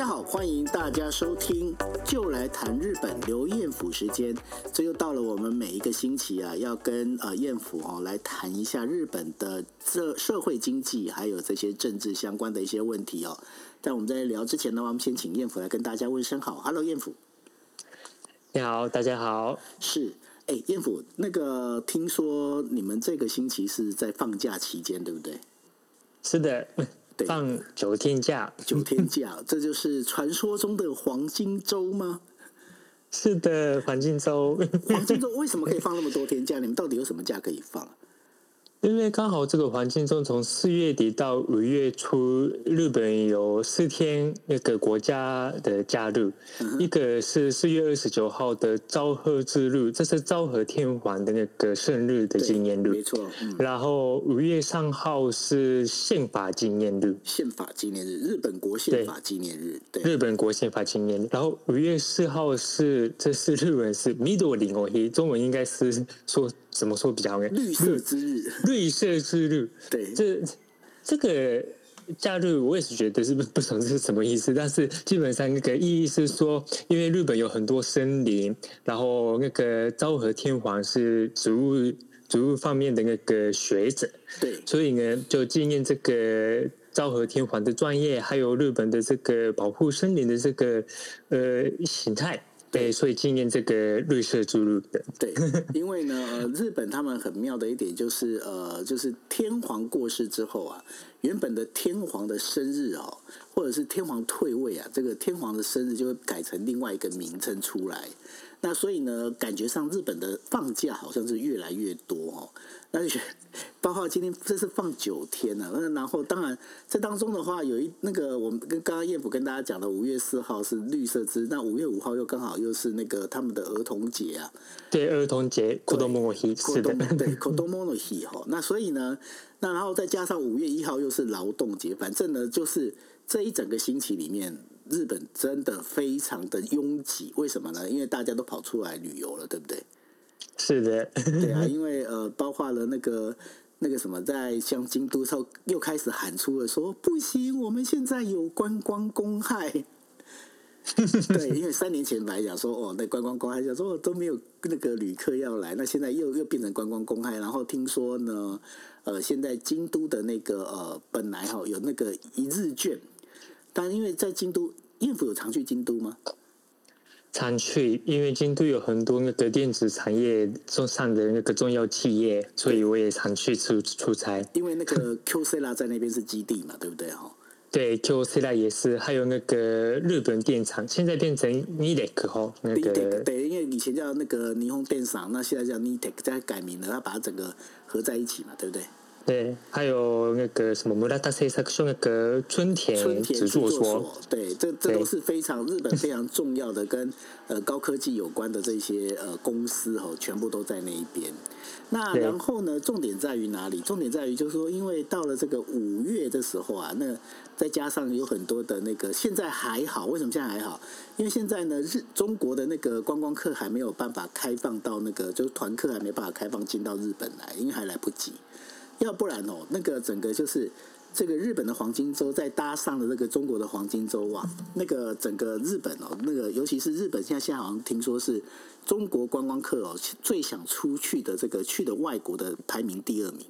家好，欢迎大家收听，就来谈日本刘彦甫时间。这又到了我们每一个星期啊，要跟呃彦甫哦来谈一下日本的社社会经济还有这些政治相关的一些问题哦。在我们在聊之前呢，我们先请彦甫来跟大家问声好，Hello 彦甫，你好，大家好，是哎彦甫，那个听说你们这个星期是在放假期间，对不对？是的。放九天假，九天假，这就是传说中的黄金周吗？是的，黄金周。黄金周为什么可以放那么多天假？你们到底有什么假可以放？因为刚好这个环境中从四月底到五月初，日本有四天那个国家的假日，嗯、一个是四月二十九号的昭和之日，这是昭和天皇的那个生日的纪念日，没错。嗯、然后五月三号是宪法纪念日，宪法纪念日，日本国宪法纪念日，对，对日本国宪法纪念日。然后五月四号是，这是日文是米多林哦，中文应该是说。怎么说比较好？绿色之日，绿色之日。对，这这个假日我也是觉得是不不懂是什么意思，但是基本上那个意义是说，因为日本有很多森林，然后那个昭和天皇是植物植物方面的那个学者，对，所以呢就纪念这个昭和天皇的专业，还有日本的这个保护森林的这个呃形态。对，所以纪念这个绿色之日的。对，因为呢，呃，日本他们很妙的一点就是，呃，就是天皇过世之后啊，原本的天皇的生日哦，或者是天皇退位啊，这个天皇的生日就会改成另外一个名称出来。那所以呢，感觉上日本的放假好像是越来越多哦。那就包括今天这是放九天呢，那然后当然这当中的话，有一那个我们跟刚刚彦甫跟大家讲的五月四号是绿色之，那五月五号又刚好又是那个他们的儿童节啊。对，儿童节，子供の日是的，对，子供の日哈。那所以呢，那然后再加上五月一号又是劳动节，反正呢就是这一整个星期里面。日本真的非常的拥挤，为什么呢？因为大家都跑出来旅游了，对不对？是的，对啊，因为呃，包括了那个那个什么，在像京都时候又开始喊出了说不行，我们现在有观光公害。对，因为三年前来讲说哦，那观光公害讲说都没有那个旅客要来，那现在又又变成观光公害，然后听说呢，呃，现在京都的那个呃，本来哈有那个一日券。但因为在京都，彦府有常去京都吗？常去，因为京都有很多那个电子产业中上的那个重要企业，所以我也常去出出差。因为那个 Kyocera 在那边是基地嘛，对不对？哈，对，Kyocera 也是，还有那个日本电厂，现在变成 Nidec 哈，那个对，因为以前叫那个霓虹电厂，那现在叫 Nidec，再改名了，它把它整个合在一起嘛，对不对？对，还有那个什么村田制作所，那个春田制作所，对，这这都是非常日本非常重要的跟呃高科技有关的这些呃公司哦，全部都在那一边。那然后呢，重点在于哪里？重点在于就是说，因为到了这个五月的时候啊，那再加上有很多的那个，现在还好，为什么现在还好？因为现在呢，日中国的那个观光客还没有办法开放到那个，就是团客还没办法开放进到日本来，因为还来不及。要不然哦，那个整个就是这个日本的黄金周，再搭上了那个中国的黄金周啊，那个整个日本哦，那个尤其是日本现在现在好像听说是中国观光客哦最想出去的这个去的外国的排名第二名。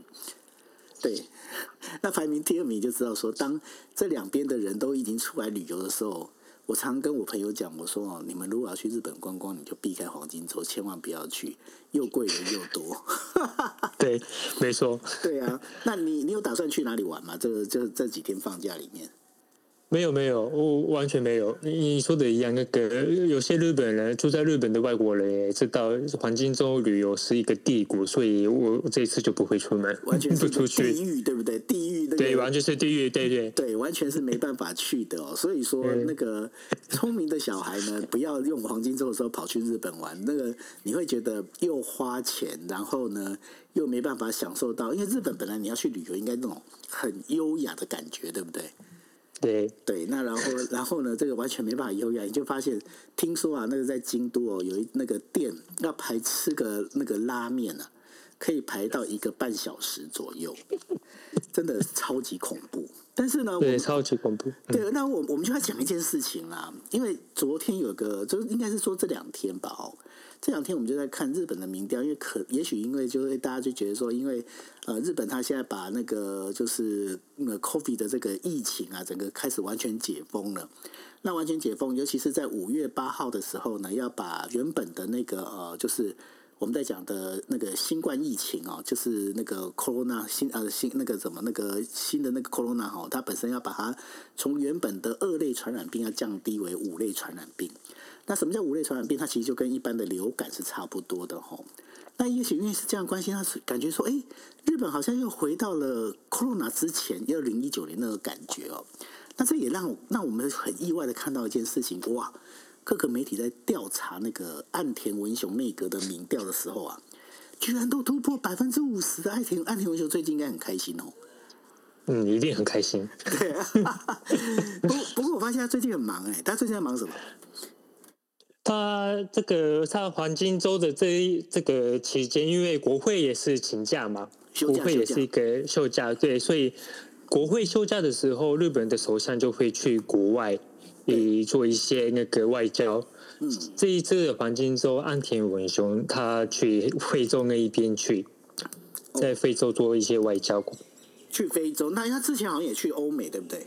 对，那排名第二名就知道说，当这两边的人都已经出来旅游的时候。我常跟我朋友讲，我说哦，你们如果要去日本观光，你就避开黄金周，千万不要去，又贵人又多。对，没错。对啊，那你你有打算去哪里玩吗？这个这这几天放假里面？没有没有，我完全没有。你说的一样，那个有些日本人住在日本的外国人也知道黄金周旅游是一个地狱，所以我这次就不会出门，完全不出去。地狱对不对？地狱、那个、对，完全是地狱，对对对，完全是没办法去的哦。所以说，那个聪明的小孩呢，不要用黄金周的时候跑去日本玩，那个你会觉得又花钱，然后呢又没办法享受到，因为日本本来你要去旅游，应该那种很优雅的感觉，对不对？对对，那然后然后呢？这个完全没办法优雅，你就发现，听说啊，那个在京都哦，有一那个店要排吃个那个拉面啊，可以排到一个半小时左右，真的超级恐怖。但是呢，对，超级恐怖。对，那我我们就要讲一件事情啦，因为昨天有个，就应该是说这两天吧，哦，这两天我们就在看日本的民调，因为可也许因为就是大家就觉得说，因为呃，日本他现在把那个就是那个 COVID 的这个疫情啊，整个开始完全解封了。那完全解封，尤其是在五月八号的时候呢，要把原本的那个呃，就是。我们在讲的那个新冠疫情哦，就是那个 corona 新呃新那个什么那个新的那个 corona 哈，它本身要把它从原本的二类传染病要降低为五类传染病。那什么叫五类传染病？它其实就跟一般的流感是差不多的哈。那也许因为是这样关系，他是感觉说，哎，日本好像又回到了 corona 之前二零一九年那个感觉哦。那这也让让我们很意外的看到一件事情，哇！各个媒体在调查那个岸田文雄内阁的民调的时候啊，居然都突破百分之五十的岸田岸田文雄最近应该很开心哦。嗯，一定很开心。对啊，不不过我发现他最近很忙哎，他最近在忙什么？他这个他黄金周的这一这个期间，因为国会也是请假嘛，国会也是一个休假，对，所以国会休假的时候，日本的首相就会去国外。以做一些那个外交。嗯，这一次的黄金周，安田文雄他去非洲那一边去，在非洲做一些外交。去非洲？那他之前好像也去欧美，对不对？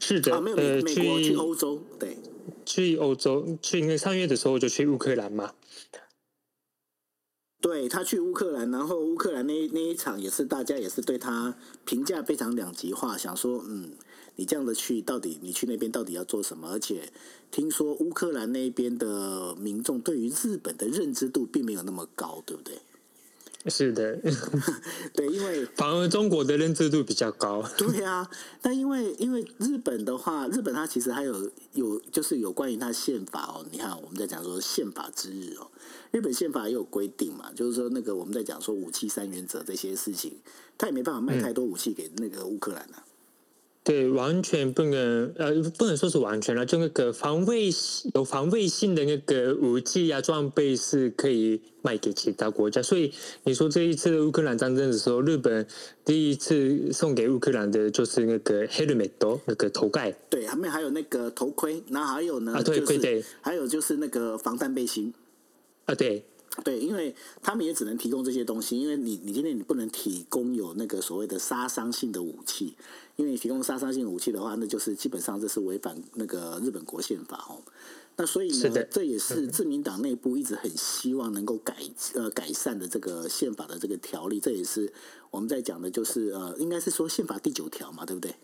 是的，啊、没有美，美国去欧洲，对，去欧洲，去那上月的时候就去乌克兰嘛。对，他去乌克兰，然后乌克兰那那一场也是大家也是对他评价非常两极化，想说嗯。你这样的去，到底你去那边到底要做什么？而且听说乌克兰那边的民众对于日本的认知度并没有那么高，对不对？是的，对，因为反而中国的认知度比较高。对啊，但因为因为日本的话，日本它其实还有有就是有关于它宪法哦。你看我们在讲说宪法之日哦，日本宪法也有规定嘛，就是说那个我们在讲说武器三原则这些事情，他也没办法卖太多武器给那个乌克兰啊。对，完全不能呃，不能说是完全了，就那个防卫有防卫性的那个武器啊装备是可以卖给其他国家。所以你说这一次的乌克兰战争的时候，日本第一次送给乌克兰的就是那个 helmet 那个头盖，对，后面还有那个头盔，然后还有呢，啊对，对对，还有就是那个防弹背心，啊对。对，因为他们也只能提供这些东西，因为你你今天你不能提供有那个所谓的杀伤性的武器，因为你提供杀伤性武器的话，那就是基本上这是违反那个日本国宪法哦。那所以呢，这也是自民党内部一直很希望能够改呃改善的这个宪法的这个条例，这也是我们在讲的，就是呃，应该是说宪法第九条嘛，对不对？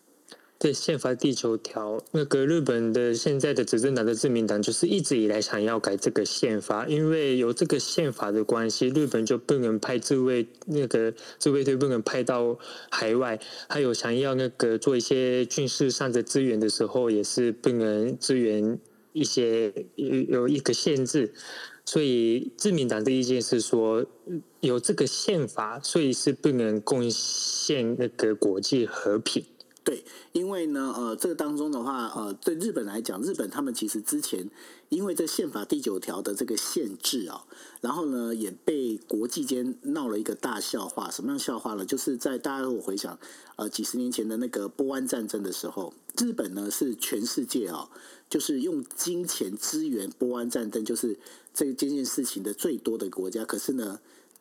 对宪法第九条，那个日本的现在的执政党的自民党就是一直以来想要改这个宪法，因为有这个宪法的关系，日本就不能派自卫那个自卫队不能派到海外，还有想要那个做一些军事上的支援的时候，也是不能支援一些有有一个限制，所以自民党的意见是说，有这个宪法，所以是不能贡献那个国际和平。对，因为呢，呃，这个当中的话，呃，对日本来讲，日本他们其实之前因为这宪法第九条的这个限制啊，然后呢，也被国际间闹了一个大笑话。什么样笑话呢？就是在大家如果回想，呃，几十年前的那个波湾战争的时候，日本呢是全世界啊，就是用金钱支援波湾战争，就是这这件事情的最多的国家。可是呢，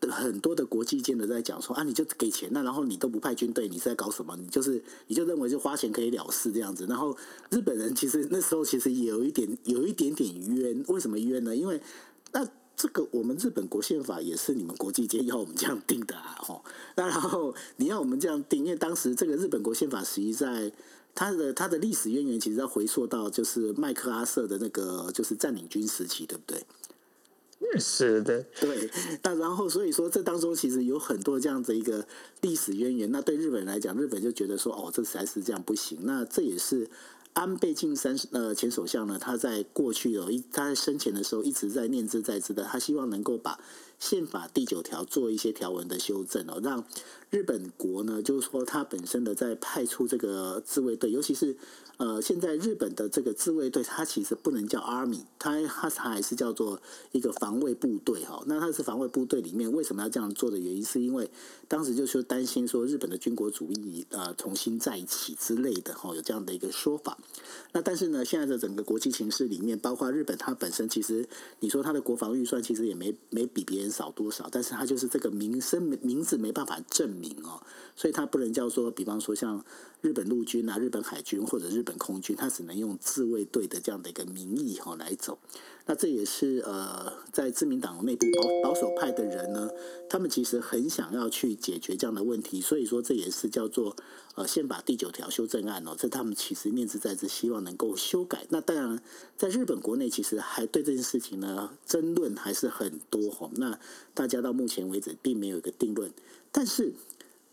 很多的国际间的在讲说啊，你就给钱那，然后你都不派军队，你是在搞什么？你就是你就认为就花钱可以了事这样子。然后日本人其实那时候其实也有一点有一点点冤，为什么冤呢？因为那这个我们日本国宪法也是你们国际间要我们这样定的啊，吼。那然后你要我们这样定，因为当时这个日本国宪法实际在它的它的历史渊源，其实要回溯到就是麦克阿瑟的那个就是占领军时期，对不对？是的，对，那然后所以说这当中其实有很多这样子一个历史渊源。那对日本来讲，日本就觉得说，哦，这实在是这样不行。那这也是安倍晋三呃前首相呢，他在过去有一他在生前的时候一直在念兹在兹的，他希望能够把宪法第九条做一些条文的修正哦，让日本国呢，就是说它本身的在派出这个自卫队，尤其是。呃，现在日本的这个自卫队，它其实不能叫 Army，它它还是叫做一个防卫部队哈。那它是防卫部队里面为什么要这样做的原因，是因为当时就是担心说日本的军国主义呃重新再起之类的哈，有这样的一个说法。那但是呢，现在的整个国际情势里面，包括日本它本身，其实你说它的国防预算其实也没没比别人少多少，但是他就是这个名声名字没办法证明哦，所以他不能叫做，比方说像。日本陆军啊，日本海军或者日本空军，他只能用自卫队的这样的一个名义哈来走。那这也是呃，在自民党内部保保守派的人呢，他们其实很想要去解决这样的问题。所以说，这也是叫做呃宪法第九条修正案哦。这他们其实念兹在兹，希望能够修改。那当然，在日本国内其实还对这件事情呢争论还是很多哈。那大家到目前为止并没有一个定论。但是，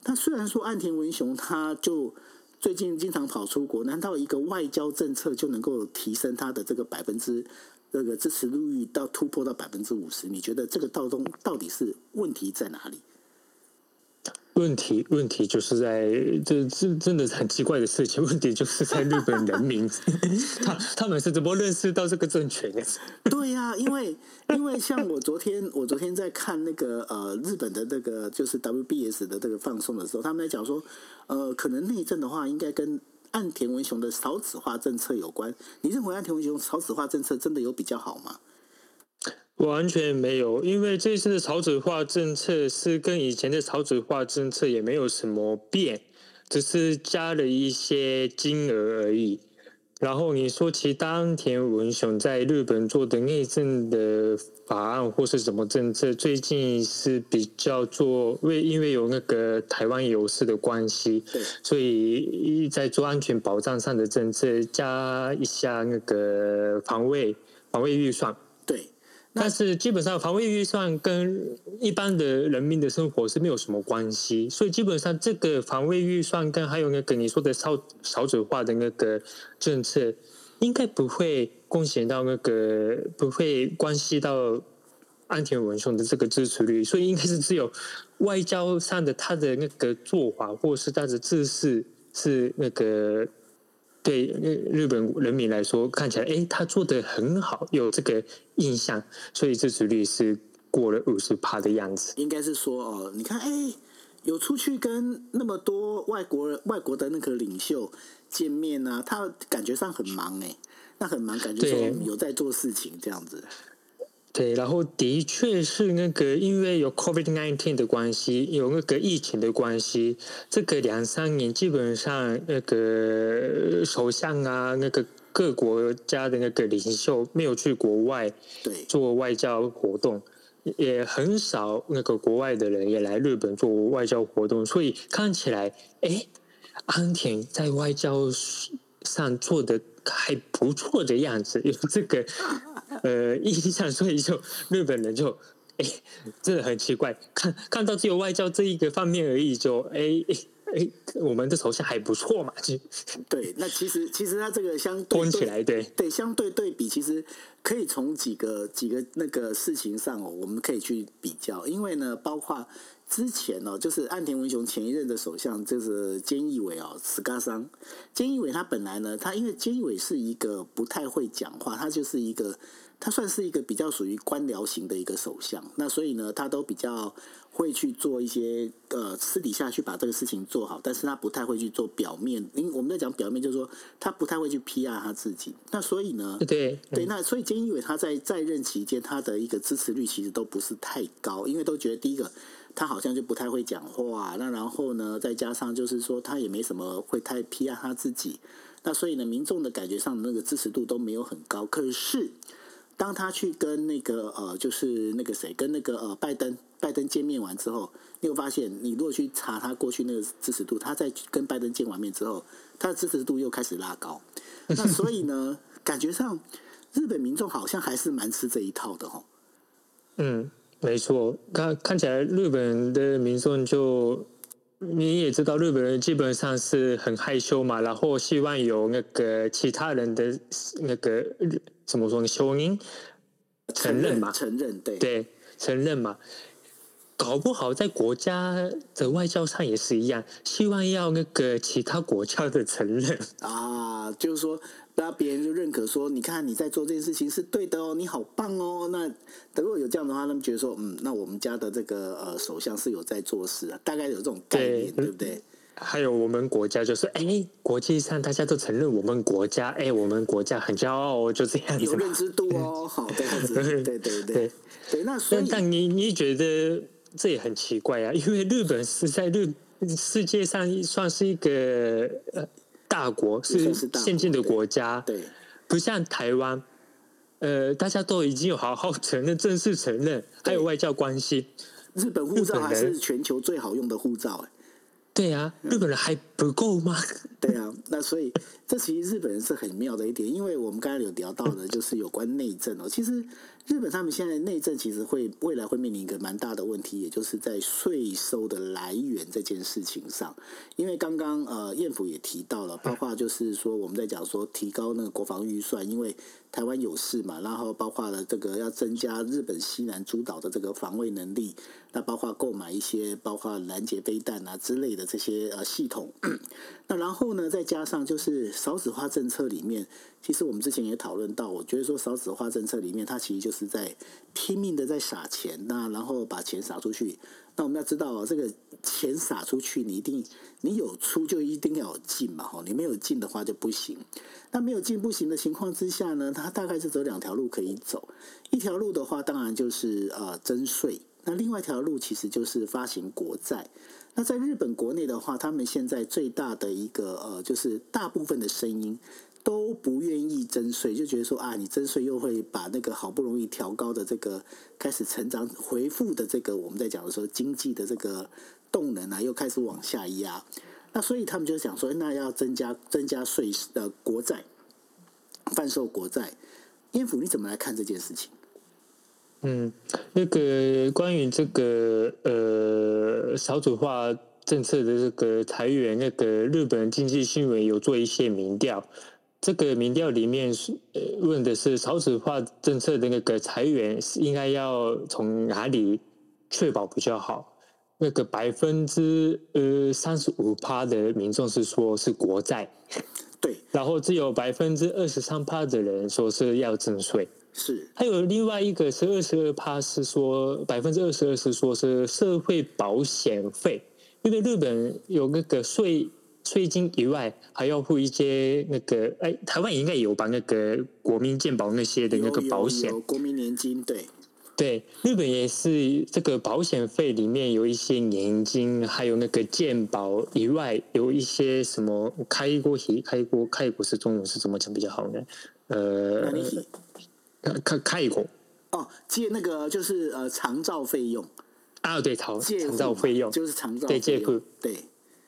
他虽然说岸田文雄他就。最近经常跑出国，难道一个外交政策就能够提升他的这个百分之这个支持率到突破到百分之五十？你觉得这个道中到底是问题在哪里？问题问题就是在这这真的是很奇怪的事情。问题就是在日本人民，他他们是怎么认识到这个政权的？对呀、因为因为像我昨天我昨天在看那个呃日本的那个就是 WBS 的这个放送的时候，他们在讲说呃可能内政的话应该跟岸田文雄的少子化政策有关。你认为岸田文雄少子化政策真的有比较好吗？完全没有，因为这次的少子化政策是跟以前的少子化政策也没有什么变，只是加了一些金额而已。然后你说其他岸田文雄在日本做的内政的法案或是什么政策，最近是比较做为因为有那个台湾有事的关系，所以在做安全保障上的政策加一下那个防卫防卫预算。但是基本上，防卫预算跟一般的人民的生活是没有什么关系，所以基本上这个防卫预算跟还有那个你说的少少子化的那个政策，应该不会贡献到那个不会关系到安田文雄的这个支持率，所以应该是只有外交上的他的那个做法，或是他的姿势是那个。对日本人民来说，看起来哎，他做的很好，有这个印象，所以支持率是过了五十趴的样子。应该是说哦，你看哎，有出去跟那么多外国人、外国的那个领袖见面啊，他感觉上很忙哎，那很忙，感觉说有在做事情这样子。对，然后的确是那个，因为有 COVID-19 的关系，有那个疫情的关系，这个两三年基本上那个首相啊，那个各国家的那个领袖没有去国外做外交活动，也很少那个国外的人也来日本做外交活动，所以看起来，哎，安田在外交上做的还不错的样子，有这个。呃，印象，所以就日本人就哎，真的很奇怪，看看到只有外交这一个方面而已，就哎哎，我们的首相还不错嘛，就对。那其实其实他这个相对起来，对对，相对对比，其实可以从几个几个那个事情上哦，我们可以去比较，因为呢，包括之前哦，就是岸田文雄前一任的首相就是菅义伟哦，石嘎桑，菅义伟他本来呢，他因为菅义伟是一个不太会讲话，他就是一个。他算是一个比较属于官僚型的一个首相，那所以呢，他都比较会去做一些呃私底下去把这个事情做好，但是他不太会去做表面。因为我们在讲表面，就是说他不太会去 PR 他自己。那所以呢，对对，那所以菅义伟他在在任期间，他的一个支持率其实都不是太高，因为都觉得第一个他好像就不太会讲话，那然后呢，再加上就是说他也没什么会太 PR 他自己，那所以呢，民众的感觉上的那个支持度都没有很高。可是。当他去跟那个呃，就是那个谁，跟那个呃拜登，拜登见面完之后，你会发现，你如果去查他过去那个支持度，他在跟拜登见完面之后，他的支持度又开始拉高。那所以呢，感觉上日本民众好像还是蛮吃这一套的哦。嗯，没错，看看起来日本的民众就你也知道，日本人基本上是很害羞嘛，然后希望有那个其他人的那个。怎么说呢？承认承认嘛？承认对对承认嘛。搞不好在国家的外交上也是一样，希望要那个其他国家的承认 啊，就是说，那别人就认可说，你看你在做这件事情是对的哦，你好棒哦。那如果有这样的话，他们觉得说，嗯，那我们家的这个呃首相是有在做事啊，大概有这种概念，对，对不对？还有我们国家就是，哎，国际上大家都承认我们国家，哎，我们国家很骄傲哦，就这样子，有认知度哦，好这样子，对对对对对，那所以，但，但你你觉得？这也很奇怪啊，因为日本是在日世界上算是一个呃大国，是先进的国家，对，不像台湾，呃，大家都已经有好好承认、正式承认，还有外交关系。日本护照还是全球最好用的护照，哎，对啊，日本人还不够吗？对啊，那所以这其实日本人是很妙的一点，因为我们刚才有聊到的，就是有关内政哦，其实。日本他们现在内政其实会未来会面临一个蛮大的问题，也就是在税收的来源这件事情上。因为刚刚呃彦辅也提到了，包括就是说我们在讲说提高那个国防预算，因为台湾有事嘛，然后包括了这个要增加日本西南诸岛的这个防卫能力，那包括购买一些包括拦截飞弹啊之类的这些呃系统。那然后呢，再加上就是少子化政策里面。其实我们之前也讨论到，我觉得说少子化政策里面，它其实就是在拼命的在撒钱，那然后把钱撒出去。那我们要知道，这个钱撒出去，你一定你有出就一定要有进嘛，吼，你没有进的话就不行。那没有进不行的情况之下呢，它大概是走两条路可以走。一条路的话，当然就是呃征税；那另外一条路其实就是发行国债。那在日本国内的话，他们现在最大的一个呃，就是大部分的声音。都不愿意征税，就觉得说啊，你征税又会把那个好不容易调高的这个开始成长回复的这个我们在讲的时候经济的这个动能啊，又开始往下压。那所以他们就想说，那要增加增加税的国债贩售国债。彦辅你怎么来看这件事情？嗯，那个关于这个呃少子化政策的这个裁员，那个日本经济新闻有做一些民调。这个民调里面是呃问的是少子化政策的那个裁员应该要从哪里确保比较好？那个百分之呃三十五趴的民众是说是国债，对，然后只有百分之二十三趴的人说是要征税，是，还有另外一个是二十二趴是说百分之二十二是说是社会保险费，因为日本有那个税。税金以外，还要付一些那个，哎，台湾应该有吧那个国民健保那些的那个保险，国民年金，对，对，日本也是这个保险费里面有一些年金，还有那个健保以外，有一些什么开过席开过开过是中文是怎么讲比较好呢？呃，开开过哦，借那个就是呃长照费用。啊，对，长长照费用。就是长照对借库对，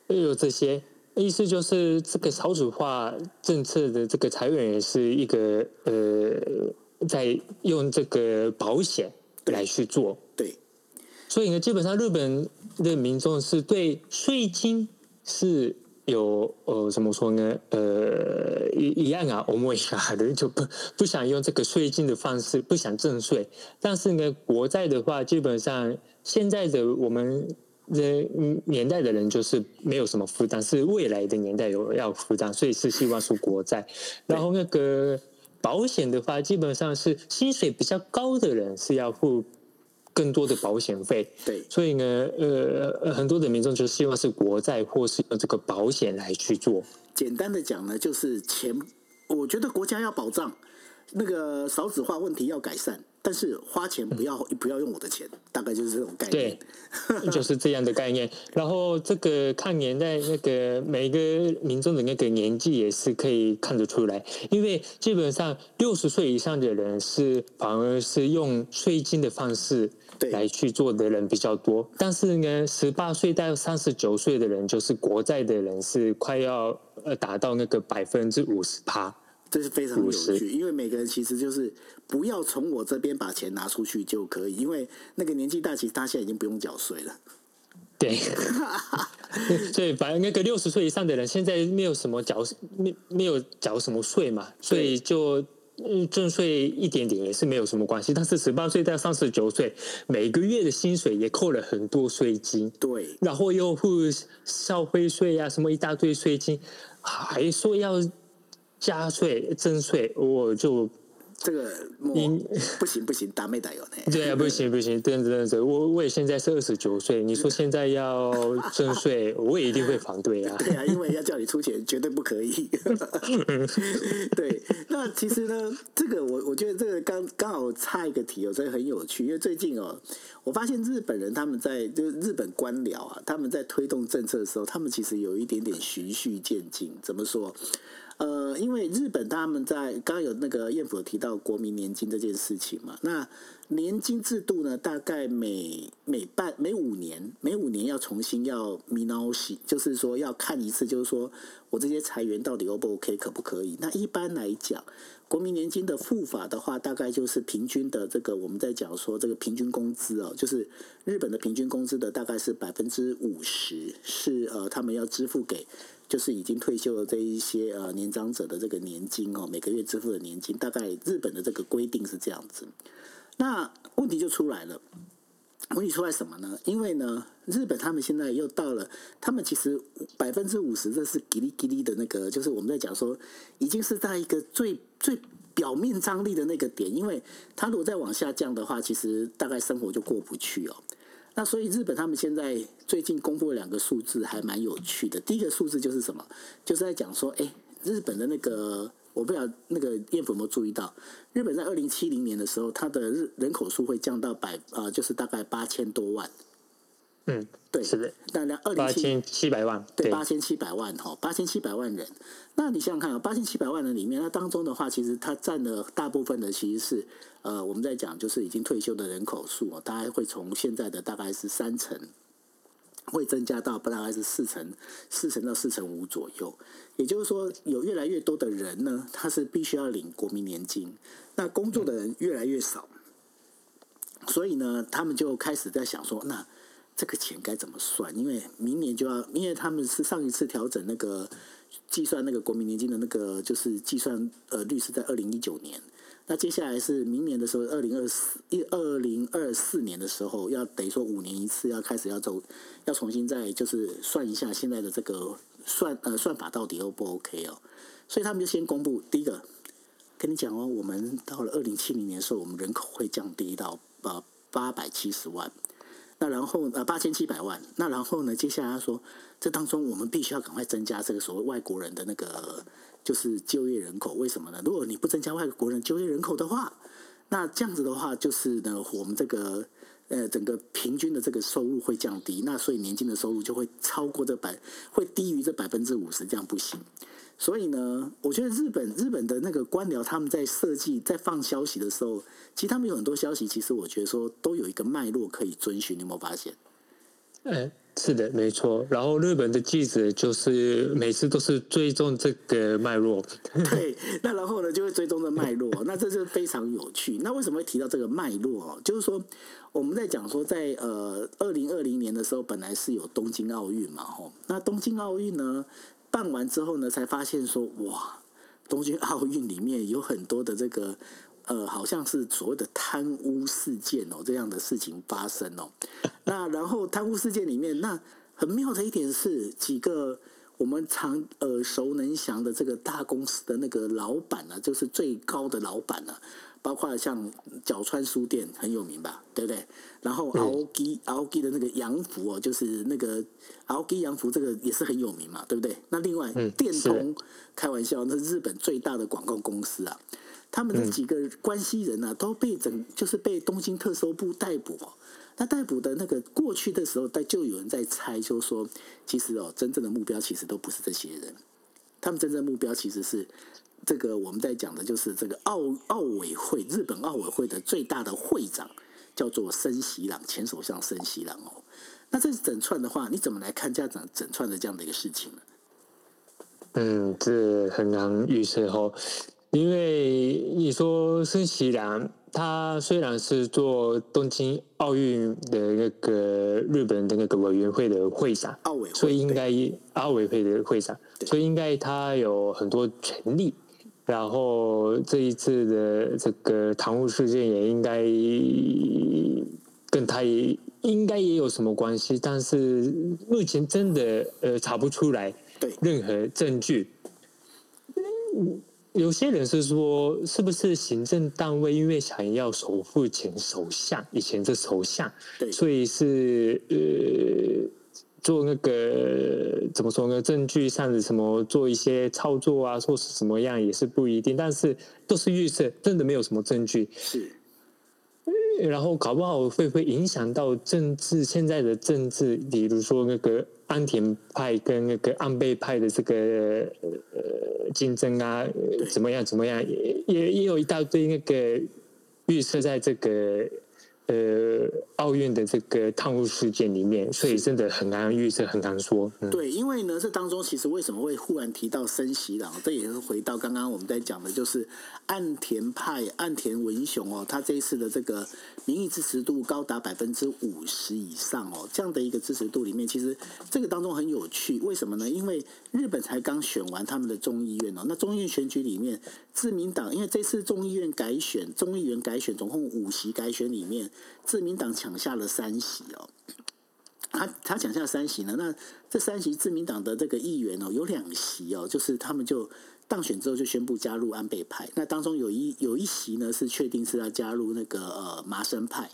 又有这些。意思就是，这个少子化政策的这个裁员也是一个呃，在用这个保险来去做。对，所以呢，基本上日本的民众是对税金是有呃，怎么说呢？呃，一一样啊，我们啊，人就不不想用这个税金的方式，不想征税。但是呢，国债的话，基本上现在的我们。这年代的人就是没有什么负担，是未来的年代有要负担，所以是希望是国债。然后那个保险的话，基本上是薪水比较高的人是要付更多的保险费。对，所以呢，呃，很多的民众就希望是国债或是用这个保险来去做。简单的讲呢，就是钱，我觉得国家要保障，那个少子化问题要改善。但是花钱不要不要用我的钱，大概就是这种概念。对，就是这样的概念。然后这个看年代，那个每个民众的那个年纪也是可以看得出来，因为基本上六十岁以上的人是反而是用税金的方式来去做的人比较多。但是呢，十八岁到三十九岁的人，就是国债的人是快要呃达到那个百分之五十趴。这是非常有趣，因为每个人其实就是不要从我这边把钱拿出去就可以，因为那个年纪大，其实他现在已经不用缴税了。对，所以反正那个六十岁以上的人现在没有什么缴，没没有缴什么税嘛，所以就嗯征税一点点也是没有什么关系，但是十八岁到三十九岁，每个月的薪水也扣了很多税金，对，然后又付消费税啊，什么一大堆税金，还说要加税增税，我就。这个你不行不行，打没打有呢？对啊，不行不行，对对对，我我也现在是二十九岁，你说现在要增税，我也一定会反对啊。对啊，因为要叫你出钱，绝对不可以。对，那其实呢，这个我我觉得这个刚刚好差一个题哦，所以很有趣，因为最近哦，我发现日本人他们在就是日本官僚啊，他们在推动政策的时候，他们其实有一点点循序渐进。怎么说？呃，因为日本他们在刚刚有那个彦辅提到国民年金这件事情嘛，那年金制度呢，大概每每半每五年每五年要重新要见直し，就是说要看一次，就是说我这些财源到底 O 不 OK，可不可以？那一般来讲，国民年金的付法的话，大概就是平均的这个我们在讲说这个平均工资哦，就是日本的平均工资的大概是百分之五十是呃他们要支付给。就是已经退休的这一些呃年长者的这个年金哦，每个月支付的年金，大概日本的这个规定是这样子。那问题就出来了，问题出来什么呢？因为呢，日本他们现在又到了，他们其实百分之五十这是吉利吉利的那个，就是我们在讲说，已经是在一个最最表面张力的那个点，因为他如果再往下降的话，其实大概生活就过不去哦。那所以日本他们现在最近公布了两个数字，还蛮有趣的。第一个数字就是什么？就是在讲说，哎，日本的那个，我不知道那个燕粉有没有注意到，日本在二零七零年的时候，它的日人口数会降到百啊、就是大概八千多万。嗯，对，是的，那那二零八千七百万，对，八千七百万哈，八千七百万人。那你想想看啊，八千七百万人里面，那当中的话，其实它占了大部分的，其实是呃，我们在讲就是已经退休的人口数啊，大概会从现在的大概是三成，会增加到大概是四成，四成到四成五左右。也就是说，有越来越多的人呢，他是必须要领国民年金，那工作的人越来越少，所以呢，他们就开始在想说，那这个钱该怎么算？因为明年就要，因为他们是上一次调整那个。计算那个国民年金的那个就是计算呃率是在二零一九年，那接下来是明年的时候，二零二四一二零二四年的时候，要等于说五年一次要开始要走，要重新再就是算一下现在的这个算呃算法到底 O 不 OK 哦，所以他们就先公布第一个，跟你讲哦，我们到了二零七零年的时候，我们人口会降低到呃八百七十万。那然后呃八千七百万，那然后呢？接下来他说，这当中我们必须要赶快增加这个所谓外国人的那个就是就业人口。为什么呢？如果你不增加外国人就业人口的话，那这样子的话，就是呢，我们这个呃整个平均的这个收入会降低，那所以年金的收入就会超过这百，会低于这百分之五十，这样不行。所以呢，我觉得日本日本的那个官僚他们在设计在放消息的时候，其实他们有很多消息，其实我觉得说都有一个脉络可以遵循。你有没有发现？哎，是的，没错。然后日本的记者就是每次都是追踪这个脉络。对，那然后呢就会追踪这脉络，那这是非常有趣。那为什么会提到这个脉络？就是说我们在讲说在呃二零二零年的时候，本来是有东京奥运嘛，吼，那东京奥运呢？办完之后呢，才发现说哇，东京奥运里面有很多的这个呃，好像是所谓的贪污事件哦，这样的事情发生哦。那然后贪污事件里面，那很妙的一点是，几个我们常耳熟能详的这个大公司的那个老板呢、就是最高的老板呢、包括像角川书店很有名吧，对不对？然后奥吉奥吉的那个洋服哦，就是那个 AOG 洋服，这个也是很有名嘛，对不对？那另外电通，开玩笑，那是日本最大的广告公司啊，他们的几个关系人啊，都被整就是被东京特搜部逮捕哦。那逮捕的那个过去的时候，就有人在猜，就是说其实哦，真正的目标其实都不是这些人，他们真正的目标其实是。这个我们在讲的就是这个奥奥委会，日本奥委会的最大的会长叫做森喜朗，前首相森喜朗哦。那这整串的话，你怎么来看这样整整串的这样的一个事情呢？嗯，这很难预测哦，因为你说森喜朗，他虽然是做东京奥运的那个日本的那个委员会的会长，奥委会，所以应该奥委会的会长，所以应该他有很多权力。然后这一次的这个贪污事件也应该跟他也应该也有什么关系，但是目前真的呃查不出来任何证据。有些人是说，是不是行政单位因为想要首付前首相，以前的首相，所以是呃。做那个怎么说呢？证据上的什么做一些操作啊，或是怎么样也是不一定，但是都是预测，真的没有什么证据。是，然后搞不好会不会影响到政治现在的政治，比如说那个安田派跟那个安倍派的这个呃竞争啊，怎么样怎么样，也也有一大堆那个预测在这个。呃，奥运的这个贪污事件里面，所以真的很难预测，很难说。嗯、对，因为呢，这当中其实为什么会忽然提到森喜朗，这也是回到刚刚我们在讲的，就是岸田派岸田文雄哦，他这一次的这个民意支持度高达百分之五十以上哦，这样的一个支持度里面，其实这个当中很有趣，为什么呢？因为日本才刚选完他们的众议院哦，那众议院选举里面，自民党因为这次众议院改选，众议员改选总共五席改选里面。自民党抢下了三席哦，他他抢下三席呢，那这三席自民党的这个议员哦，有两席哦，就是他们就当选之后就宣布加入安倍派，那当中有一有一席呢是确定是要加入那个呃麻生派。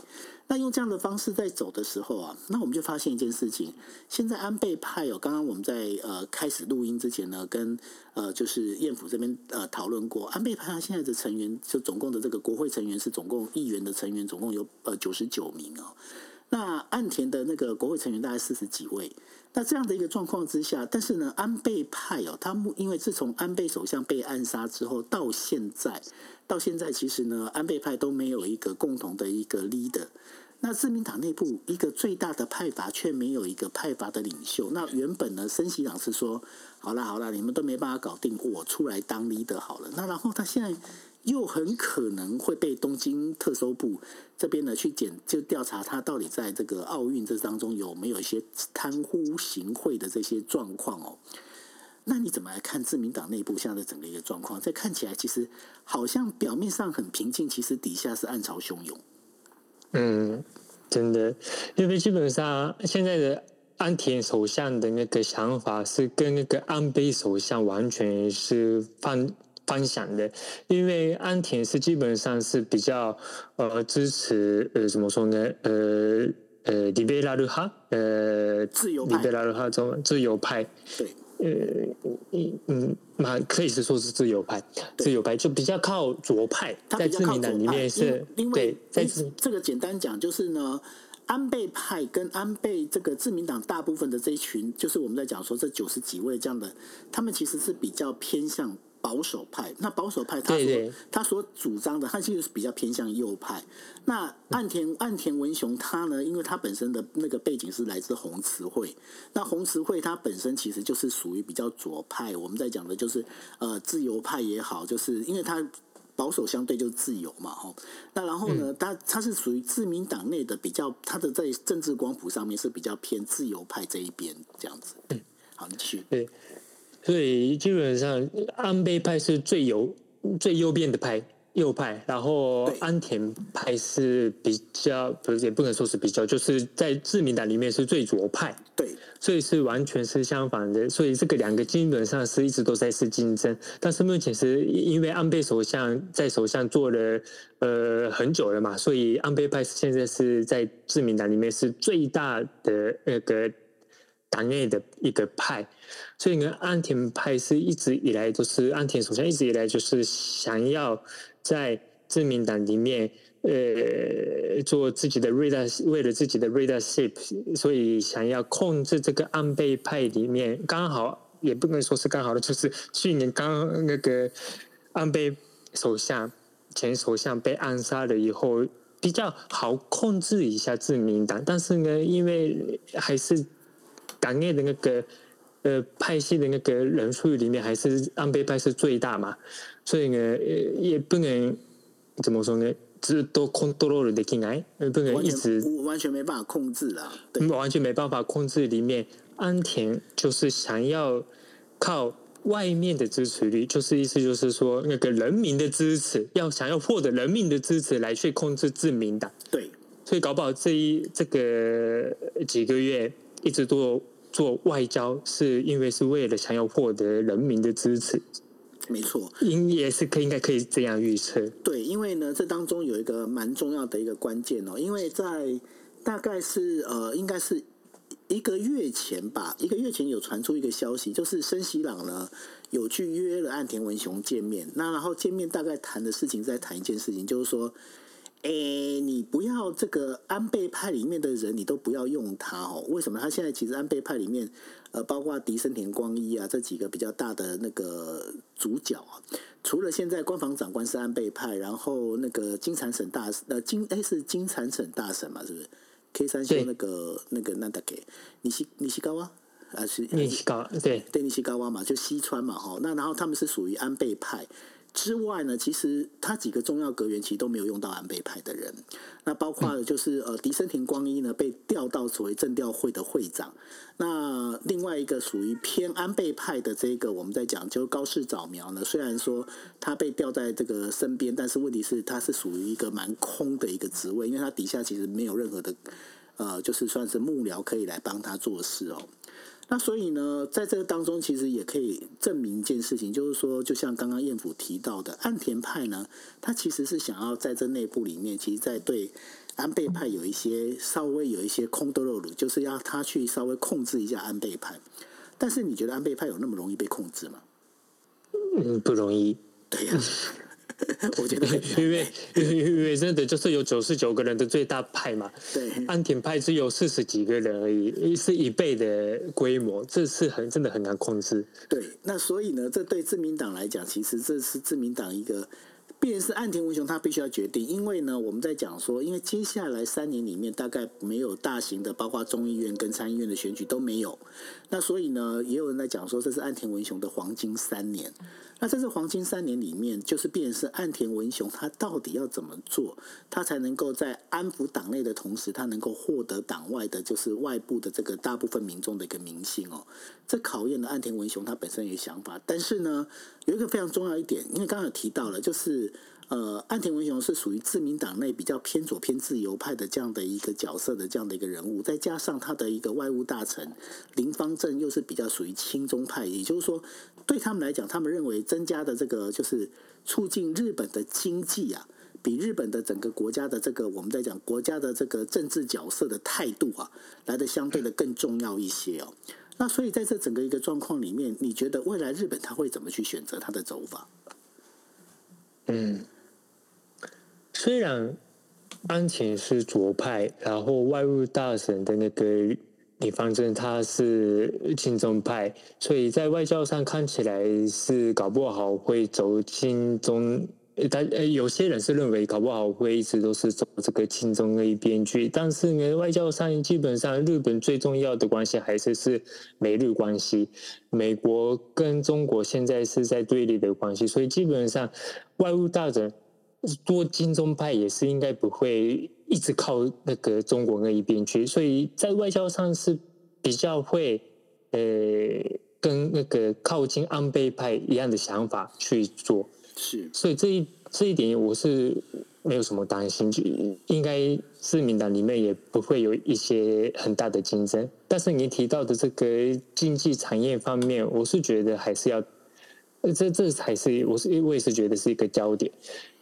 那用这样的方式在走的时候啊，那我们就发现一件事情。现在安倍派哦，刚刚我们在呃开始录音之前呢，跟呃就是彦府这边呃讨论过，安倍派他现在的成员就总共的这个国会成员是总共议员的成员总共有呃九十九名哦。那岸田的那个国会成员大概四十几位。那这样的一个状况之下，但是呢，安倍派哦，他因为自从安倍首相被暗杀之后到现在。到现在，其实呢，安倍派都没有一个共同的一个 leader。那自民党内部一个最大的派阀却没有一个派阀的领袖。那原本呢，森喜朗是说：“好了好了，你们都没办法搞定，我出来当 leader 好了。”那然后他现在又很可能会被东京特搜部这边呢去检，就调查他到底在这个奥运这当中有没有一些贪污行贿的这些状况哦。那你怎么来看自民党内部现在的整个一个状况？在看起来其实好像表面上很平静，其实底下是暗潮汹涌。嗯，真的，因为基本上现在的安田首相的那个想法是跟那个安倍首相完全是反反向的。因为安田是基本上是比较呃支持呃怎么说呢？呃呃，リベラル派，呃，自由派，リベラル派中自由派，对。呃，嗯嗯，那可以是说是自由派，自由派就比较靠左派，在自民党里面是，因为在这个简单讲就是呢，安倍派跟安倍这个自民党大部分的这一群，就是我们在讲说这九十几位这样的，他们其实是比较偏向。 保守派，那保守派他所对对他所主张的，他其实是比较偏向右派。那岸田岸田文雄他呢，因为他本身的那个背景是来自红词会，那红词会他本身其实就是属于比较左派。我们在讲的就是呃自由派也好，就是因为他保守相对就是自由嘛，吼。那然后呢，他他是属于自民党内的比较，他的在政治光谱上面是比较偏自由派这一边这样子。嗯，好，你继续。所以基本上，安倍派是最右、最右边的派，右派。然后安田派是比较，不是也不能说是比较，就是在自民党里面是最左派。对，所以是完全是相反的。所以这个两个基本上是一直都在是竞争。但是目前是因为安倍首相在首相做了呃很久了嘛，所以安倍派现在是在自民党里面是最大的那个。党内的一个派，所以呢，岸田派是一直以来都是岸田首相一直以来就是想要在自民党里面，呃，做自己的 leader，为了自己的 leadership，所以想要控制这个安倍派里面，刚好也不能说是刚好的，就是去年刚那个安倍首相前首相被暗杀了以后，比较好控制一下自民党，但是呢，因为还是。党内的那个呃派系的那个人数里面，还是安倍派是最大嘛，所以呢，也不能怎么说呢，只都 control 的进来，不能一直完全没办法控制了，完全没办法控制里面。安田就是想要靠外面的支持率，就是意思就是说，那个人民的支持，要想要获得人民的支持来去控制自民党。对，所以搞不好这一这个几个月一直做做外交，是因为是为了想要获得人民的支持。没错，应也是可应该可以这样预测。对，因为呢，这当中有一个蛮重要的一个关键哦，因为在大概是呃，应该是。一个月前吧，一个月前有传出一个消息，就是森喜朗呢有去约了岸田文雄见面。那然后见面大概谈的事情，在谈一件事情，就是说，哎，你不要这个安倍派里面的人，你都不要用他哦。为什么？他现在其实安倍派里面，呃，包括迪生田光一啊这几个比较大的那个主角啊，除了现在官房长官是安倍派，然后那个金产省大呃金哎是金产省大省嘛，是不是？K 三修那个那个那大给你西你西高啊。啊是尼西高对对尼西高哇嘛，就西川嘛哈。那然后他们是属于安倍派之外呢，其实他几个重要阁员其实都没有用到安倍派的人。那包括就是呃迪生田光一呢被调到所谓政调会的会长。那另外一个属于偏安倍派的这个我们在讲就高市早苗呢，虽然说他被调在这个身边，但是问题是他是属于一个蛮空的一个职位，因为他底下其实没有任何的。呃，就是算是幕僚可以来帮他做事哦。那所以呢，在这个当中，其实也可以证明一件事情，就是说，就像刚刚彦甫提到的，岸田派呢，他其实是想要在这内部里面，其实，在对安倍派有一些稍微有一些空多肉鲁，就是要他去稍微控制一下安倍派。但是，你觉得安倍派有那么容易被控制吗？嗯，不容易。对呀。我觉得，因为因为真的就是有九十九个人的最大派嘛，对，安田派只有四十几个人而已，是一倍的规模，这是很真的很难控制。对，那所以呢，这对自民党来讲，其实这是自民党一个。便是岸田文雄，他必须要决定，因为呢，我们在讲说，因为接下来三年里面大概没有大型的，包括众议院跟参议院的选举都没有，那所以呢，也有人在讲说，这是岸田文雄的黄金三年。那在这黄金三年里面，就是便是岸田文雄他到底要怎么做，他才能够在安抚党内的同时，他能够获得党外的，就是外部的这个大部分民众的一个民心哦。这考验了岸田文雄他本身有想法，但是呢，有一个非常重要一点，因为刚刚有提到了，就是呃，岸田文雄是属于自民党内比较偏左偏自由派的这样的一个角色的这样的一个人物，再加上他的一个外务大臣林芳正又是比较属于亲中派，也就是说，对他们来讲，他们认为增加的这个就是促进日本的经济啊，比日本的整个国家的这个我们在讲国家的这个政治角色的态度啊，来的相对的更重要一些哦。那所以在这整个一个状况里面，你觉得未来日本他会怎么去选择他的走法？嗯，虽然安田是左派，然后外务大臣的那个李方正他是亲中派，所以在外交上看起来是搞不好会走亲中。但呃，有些人是认为搞不好会一直都是走这个亲中那一边去，但是呢，外交上基本上日本最重要的关系还是是美日关系，美国跟中国现在是在对立的关系，所以基本上外务大臣多金钟派也是应该不会一直靠那个中国那一边去，所以在外交上是比较会呃跟那个靠近安倍派一样的想法去做。是，所以这一这一点我是没有什么担心，就应该自民党里面也不会有一些很大的竞争。但是你提到的这个经济产业方面，我是觉得还是要，这这才是我是我也是觉得是一个焦点，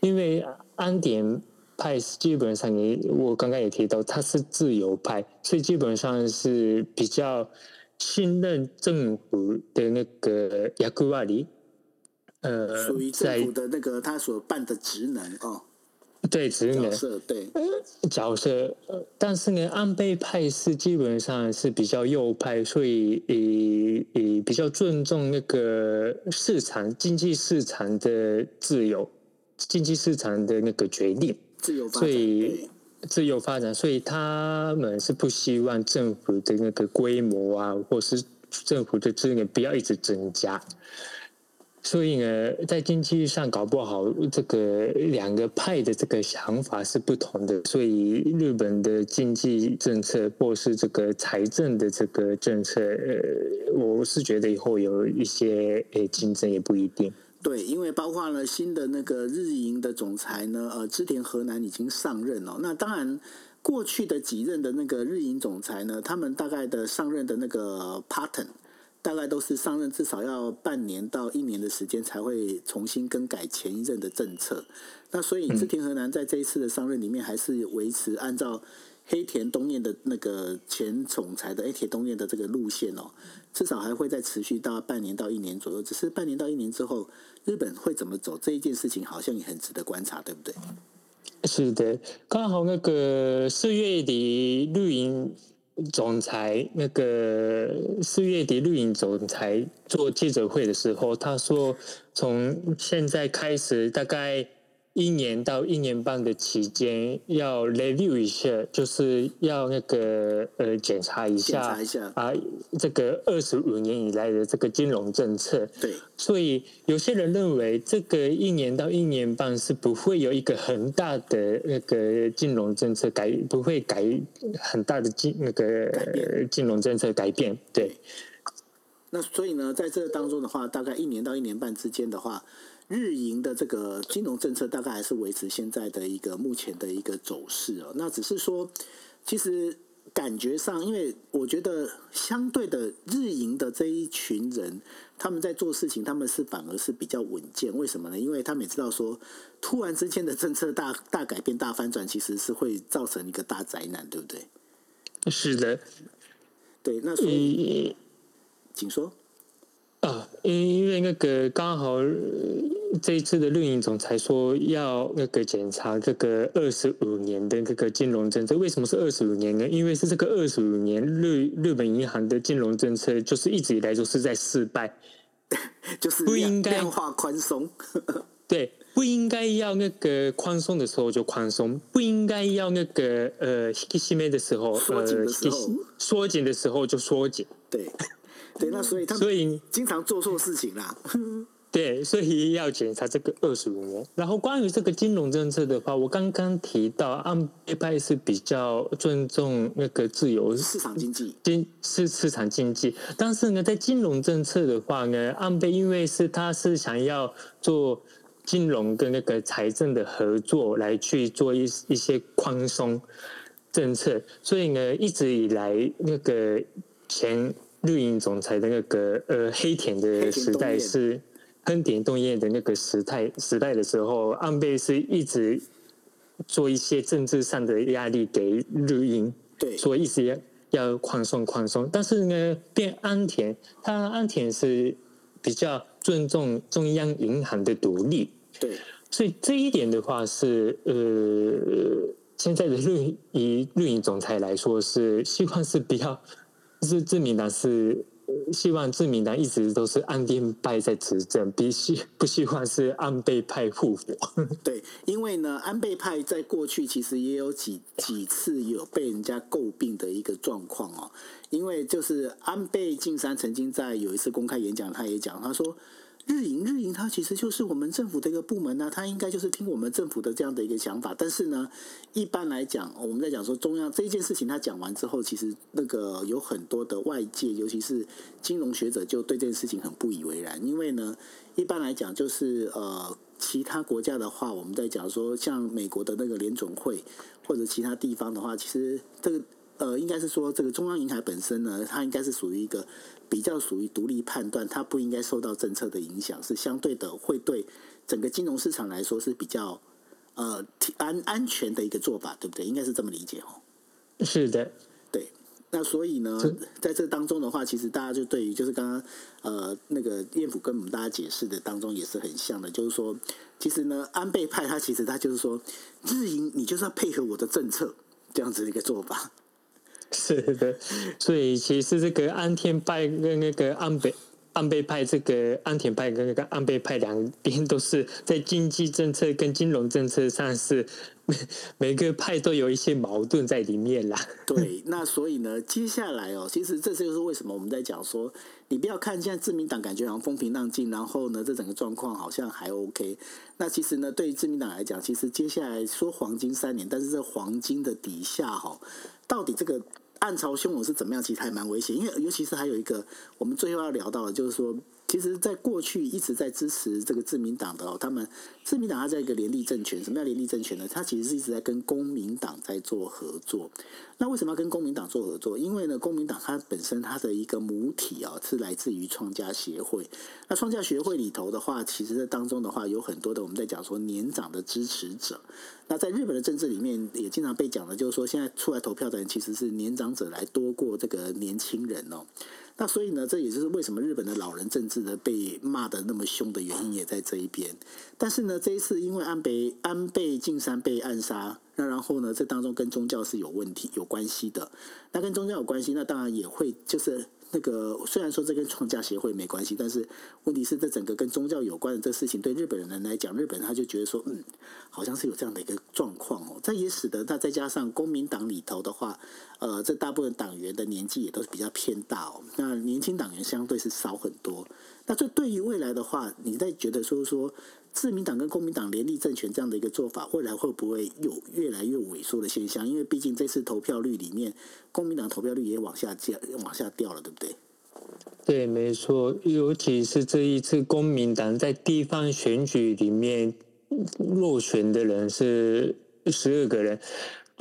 因为安典派基本上你我刚刚也提到他是自由派，所以基本上是比较信任政府的那个役割。呃，属于政府的那个他所办的职能哦，对职能角色对。角色，但是呢，安倍派是基本上是比较右派，所以以以比较尊重那个市场经济市场的自由，经济市场的那个决定，自由发展，所以自由发展，所以他们是不希望政府的那个规模啊，或是政府的资源不要一直增加。所以呢，在经济上搞不好，这个两个派的这个想法是不同的，所以日本的经济政策或是这个财政的这个政策，呃，我是觉得以后有一些诶竞争也不一定。对，因为包括了新的那个日银的总裁呢，呃，织田河南已经上任了。那当然，过去的几任的那个日银总裁呢，他们大概的上任的那个 pattern。大概都是上任至少要半年到一年的时间才会重新更改前一任的政策。那所以织田和南在这一次的上任里面还是维持按照黑田东彦的那个前总裁的黑田东彦的这个路线哦，至少还会再持续到半年到一年左右。只是半年到一年之后，日本会怎么走这一件事情，好像也很值得观察，对不对？是的，刚好那个四月底绿营。总裁那个四月底，绿影总裁做记者会的时候，他说，从现在开始，大概。一年到一年半的期间，要 review 一下，就是要那个呃检查一下，检查一下啊，这个二十五年以来的这个金融政策。对，所以有些人认为，这个一年到一年半是不会有一个很大的那个金融政策改，不会改很大的金那个金融政策改变。对，那所以呢，在这当中的话，大概一年到一年半之间的话。日银的这个金融政策大概还是维持现在的一个目前的一个走势哦。那只是说，其实感觉上，因为我觉得相对的日银的这一群人，他们在做事情，他们是反而是比较稳健。为什么呢？因为他们也知道说，突然之间的政策大大改变、大翻转，其实是会造成一个大灾难，对不对？是的，对。那所以，请说。啊，因因为那个刚好这一次的日银总裁说要那个检查这个二十五年的这个金融政策，为什么是二十五年呢？因为是这个二十五年日日本银行的金融政策就是一直以来都是在失败，就是不应该量化宽松，对，不应该要那个宽松的时候就宽松，不应该要那个呃引き缔め的时候缩紧的时候缩紧的时候就缩紧，对。对，那所以他所以经常做错事情啦。对，所以要检查这个二十五年。然后关于这个金融政策的话，我刚刚提到安倍派是比较尊重那个自由市场经济，经是市场经济。但是呢，在金融政策的话呢，安倍因为是他是想要做金融跟那个财政的合作，来去做一一些宽松政策，所以呢，一直以来那个前。日银总裁的那个呃黑田的时代是黑田东彦的那个时代时代的时候，安倍是一直做一些政治上的压力给日银，对，所以一直要要宽松宽松。但是呢，变安田，他安田是比较尊重中央银行的独立，对，所以这一点的话是呃，现在的日以日银总裁来说是希望是比较。是自民党是希望自民党一直都是安定派在执政，比希 不希望是安倍派复活。对，因为呢，安倍派在过去其实也有几几次有被人家诟病的一个状况哦。因为就是安倍晋三曾经在有一次公开演讲，他也讲，他说。日银，日银，它其实就是我们政府的一个部门呢、它应该就是听我们政府的这样的一个想法。但是呢，一般来讲，我们在讲说中央这一件事情，他讲完之后，其实那个有很多的外界，尤其是金融学者，就对这件事情很不以为然。因为呢，一般来讲，就是呃，其他国家的话，我们在讲说，像美国的那个联准会或者其他地方的话，其实这个呃，应该是说这个中央银行本身呢，它应该是属于一个。比较属于独立判断，它不应该受到政策的影响，是相对的会对整个金融市场来说是比较呃安安全的一个做法，对不对？应该是这么理解哦。是的，对。那所以呢，在这当中的话，其实大家就对于就是刚刚呃那个彦甫跟我们大家解释的当中也是很像的，就是说，其实呢，安倍派他其实他就是说，日营你就是要配合我的政策这样子的一个做法。是的，所以其实这个安田派跟那个安倍安倍派，这个安田派跟那个安倍派两边都是在经济政策跟金融政策上是每个派都有一些矛盾在里面啦。对，那所以呢，接下来哦，其实这就是为什么我们在讲说你不要看现在自民党感觉好像风平浪静，然后呢，这整个状况好像还 OK。那其实呢，对于自民党来讲，其实接下来说黄金三年，但是这黄金的底下哈，到底这个暗潮汹涌是怎么样？其实还蛮危险，因为尤其是还有一个我们最后要聊到的，就是说。其实，在过去一直在支持这个自民党的哦，他们自民党他在一个联立政权，什么叫联立政权呢？他其实是一直在跟公民党在做合作。那为什么要跟公民党做合作？因为呢，公民党它本身它的一个母体啊，是来自于创价协会。那创价协会里头的话，其实在当中的话，有很多的我们在讲说年长的支持者。那在日本的政治里面，也经常被讲的，就是说现在出来投票的人其实是年长者来多过这个年轻人哦。那所以呢，这也就是为什么日本的老人政治呢被骂的那么凶的原因，也在这一边。但是呢，这一次因为安倍安倍晋三被暗杀，那然后呢，这当中跟宗教是有问题有关系的。那跟宗教有关系，那当然也会就是。那个虽然说这跟创价协会没关系，但是问题是这整个跟宗教有关的这事情，对日本人来讲，日本人他就觉得说，嗯，好像是有这样的一个状况哦。这也使得那再加上公民党里头的话，呃，这大部分党员的年纪也都是比较偏大哦，那年轻党员相对是少很多。那这对于未来的话，你在觉得说说。自民党跟公民党联立政权这样的一个做法，未来会不会有越来越萎缩的现象？因为毕竟这次投票率里面，公民党投票率也往下降，往下掉了，对不对？对，没错。尤其是这一次公民党在地方选举里面落选的人是十二个人。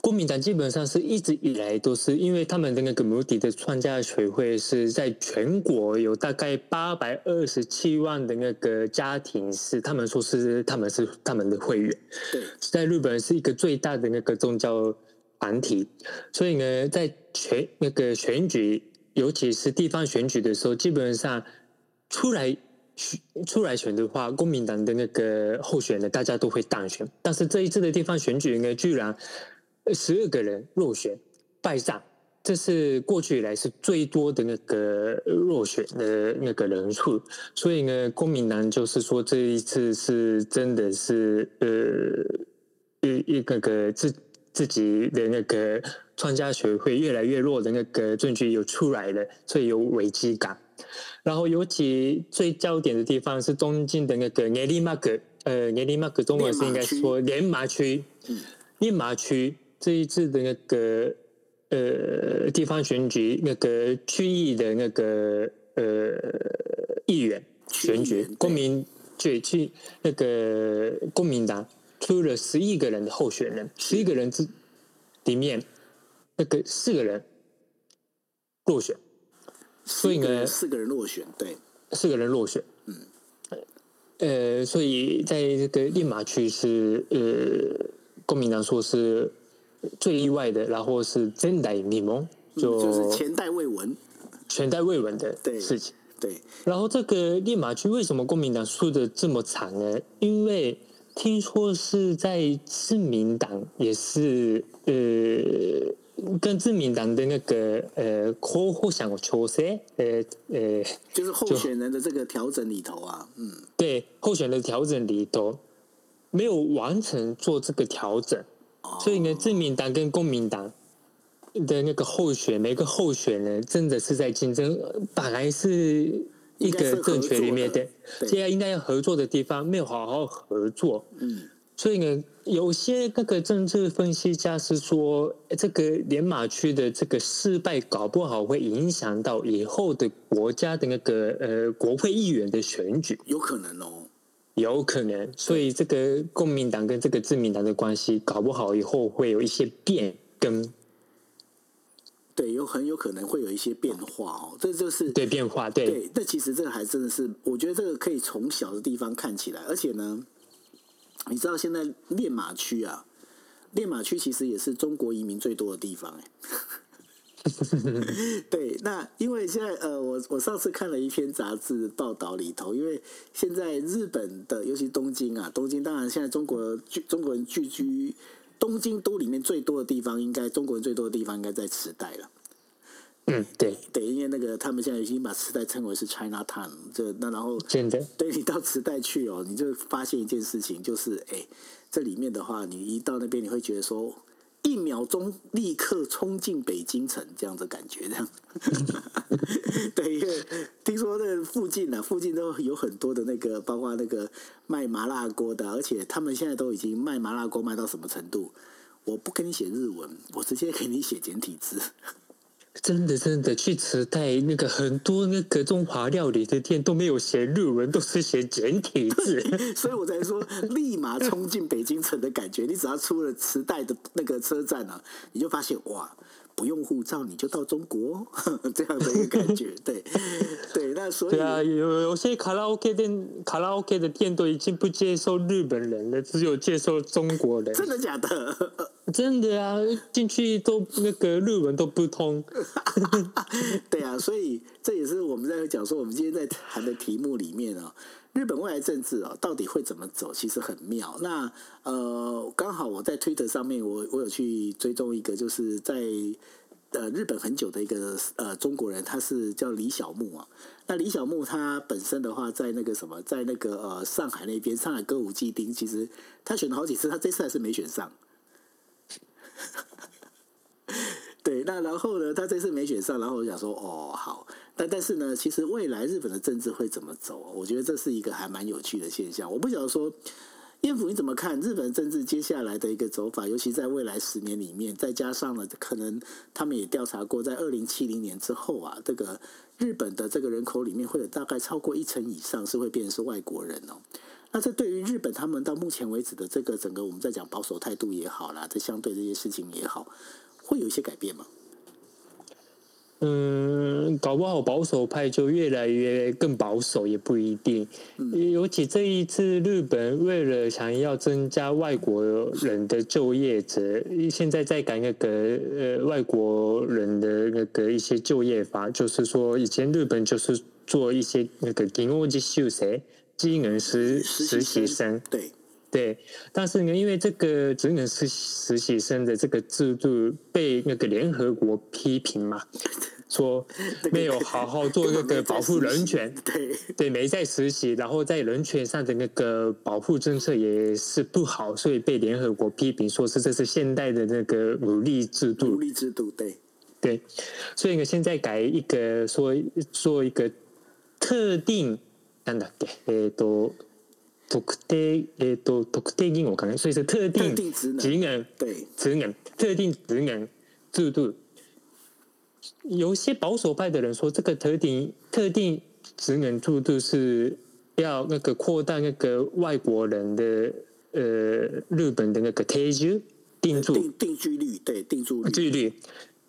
公民党基本上是一直以来都是，因为他们的那个母体的创价学会是在全国有大概八百二十七万的那个家庭是，他们说是他们是他们的会员。对，在日本是一个最大的那个宗教团体，所以呢，在全那个选举，尤其是地方选举的时候，基本上出来选出来选的话，公民党的那个候选人大家都会当选。但是这一次的地方选举呢，居然。十二个人落选败仗，这是过去以来是最多的那个落选的那个人数。所以呢，公民党就是说这一次是真的是呃一一个个自自己的那个创家学会越来越弱的那个证据有出来了，所以有危机感。然后尤其最焦点的地方是东京的那个练马区，呃，练马区中文是应该说连麻区，连麻区。这一次的那个呃地方选举，那个区域的那个呃议员选举，公民对去那个公民党出了十一个人的候选人，十一个人之里面那个四个人落选，所以呢四个人落选，对，四个人落选，嗯，呃，所以在这个练马区是呃公民党说是。最意外的，然后是真代未闻，就、嗯、就是前代未闻，前代未闻的事情。对，对然后这个立马区为什么公民党输的这么惨呢？因为听说是在自民党也是呃，跟自民党的那个呃候选人调整，呃呃，就是候选人的这个调整里头啊，嗯，对，候选人的调整里头没有完成做这个调整。所以呢，自民党跟公民党的那个候选，每个候选人真的是在竞争，本来是一个政权里面的，现在应该要合作的地方没有好好合作。嗯，所以呢，有些那个政治分析家是说，这个连马区的这个失败，搞不好会影响到以后的国家的那个呃国会议员的选举，有可能哦。有可能，所以这个公民党跟这个自民党的关系，搞不好以后会有一些变更。对，有很有可能会有一些变化哦。这就是对变化，对。对，那其实这个还真的是，我觉得这个可以从小的地方看起来，而且呢，你知道现在练马区啊，练马区其实也是中国移民最多的地方哎。对，那因为现在呃，我我上次看了一篇杂志报道里头，因为现在日本的，尤其东京啊，东京当然现在中国聚中国人聚居东京都里面最多的地方，应该中国人最多的地方应该在池袋了。嗯，对对，因为那个他们现在已经把池袋称为是 China Town，就那然后真的，对你到池袋去哦，你就发现一件事情，就是哎，这里面的话，你一到那边，你会觉得说。一秒钟立刻冲进北京城这样子感觉，这样。对，因为听说那附近呢、啊，附近都有很多的那个，包括那个卖麻辣锅的，而且他们现在都已经卖麻辣锅卖到什么程度？我不跟你写日文，我直接给你写简体字。真的，真的，去磁带那个很多那个中华料理的店都没有写日文，都是写简体字，所以我才说立马冲进北京城的感觉。你只要出了磁带的那个车站啊，你就发现哇。不用护照你就到中国，这样的一个感觉，对对，那所以对啊，有有些卡拉 OK 店，卡拉 OK 的店都已经不接受日本人了，只有接受中国人。真的假的？真的啊，进去都那个日文都不通。对啊，所以这也是我们在讲说，我们今天在谈的题目里面啊。日本未来政治啊，到底会怎么走？其实很妙。那呃，刚好我在推特上面，我我有去追踪一个，就是在呃日本很久的一个呃中国人，他是叫李小牧啊。那李小牧他本身的话，在那个什么，在那个呃上海那边，上海歌舞伎町，其实他选了好几次，他这次还是没选上。对，那然后呢，他这次没选上，然后我想说，哦，好。但但是呢，其实未来日本的政治会怎么走？我觉得这是一个还蛮有趣的现象。我不晓得说，彦辅你怎么看日本政治接下来的一个走法？尤其在未来十年里面，再加上了可能他们也调查过，在二零七零年之后啊，这个日本的这个人口里面会有大概超过一成以上是会变成是外国人哦。那这对于日本他们到目前为止的这个整个我们在讲保守态度也好啦，这相对这些事情也好，会有一些改变吗？嗯，搞不好保守派就越来越更保守，也不一定。尤其这一次，日本为了想要增加外国人的就业者，现在在改那个呃外国人的那个一些就业法，就是说以前日本就是做一些那个技能实习生、技能实实习生，对对。但是呢，因为这个技能实实习生的这个制度被那个联合国批评嘛。说没有好好做那个保护人权，对对，没在实习，然后在人权上的那个保护政策也是不好，所以被联合国批评，说是这是现代的那个奴隶制度。奴隶制度，对对，所以呢，现在改一个说做一个特定，なんだっけ，えっと 特定，えっと特定义务可能，所以是特定职能，对职能，特定职能制度。有些保守派的人说，这个特定特定职能制度是要那个扩大那个外国人的呃日本的那个定住定住定定居率，对定住居率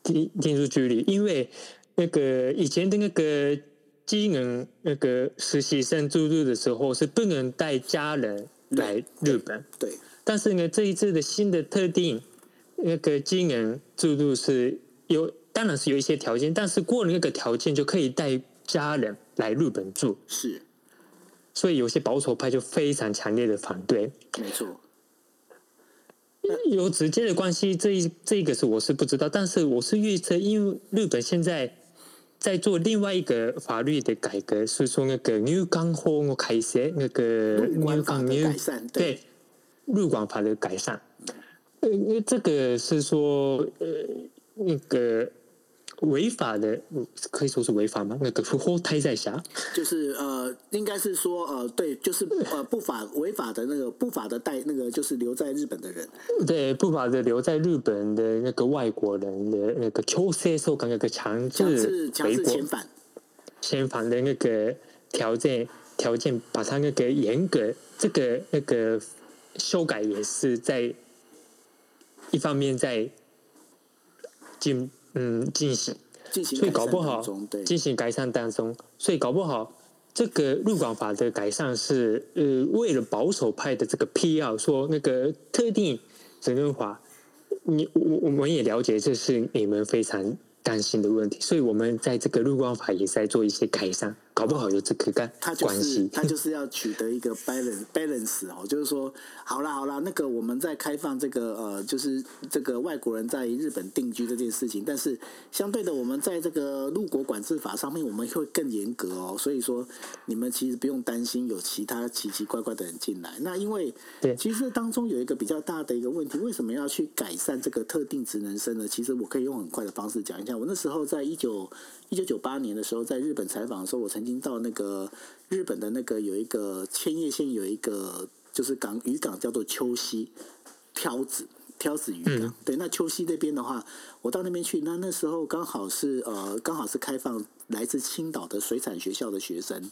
定定住居率，因为那个以前的那个 技能那个实习生制度的时候是不能带家人来日本，对，对，但是呢，这一次的新的特定那个技能制度是有。当然是有一些条件，但是过了那个条件就可以带家人来日本住。是，所以有些保守派就非常强烈的反对。没错，有直接的关系，这一这个是我是不知道，但是我是预测，因为日本现在在做另外一个法律的改革，是说那个入港法我改写那个入管的改善，对入港法的改善。呃，这个是说呃那个。违法的，可以说是违法吗？那个 不活胎在下，就是呃，应该是说呃，对，就是呃，不法违法的那个不法的带那个，就是留在日本的人，对，不法的留在日本的那个外国人的那个强制送港那个强制强制遣返遣返的那个条件条件，把他那个严格这个那个修改也是在一方面在进。嗯，进行，进行，所以搞不好进行改善当中，所以搞不好这个入管法的改善是呃为了保守派的这个必要，说那个特定责任法，你我我们也了解这是你们非常担心的问题，所以我们在这个入管法也在做一些改善。搞不好有这个干他就关是系。他就是要取得一个 balance balance 哦，就是说，好啦好啦，那个我们在开放这个呃，就是这个外国人在日本定居这件事情，但是相对的，我们在这个入国管制法上面，我们会更严格哦。所以说，你们其实不用担心有其他奇奇怪怪的人进来。那因为对，其实当中有一个比较大的一个问题，为什么要去改善这个特定职能生呢？其实我可以用很快的方式讲一下。我那时候在一九一九九八年的时候，在日本采访的时候，我曾经到那个日本的那个有一个千叶县有一个就是港渔港叫做秋溪挑子挑子渔港。嗯、对，那秋溪那边的话，我到那边去，那那时候刚好是呃刚好是开放来自青岛的水产学校的学生。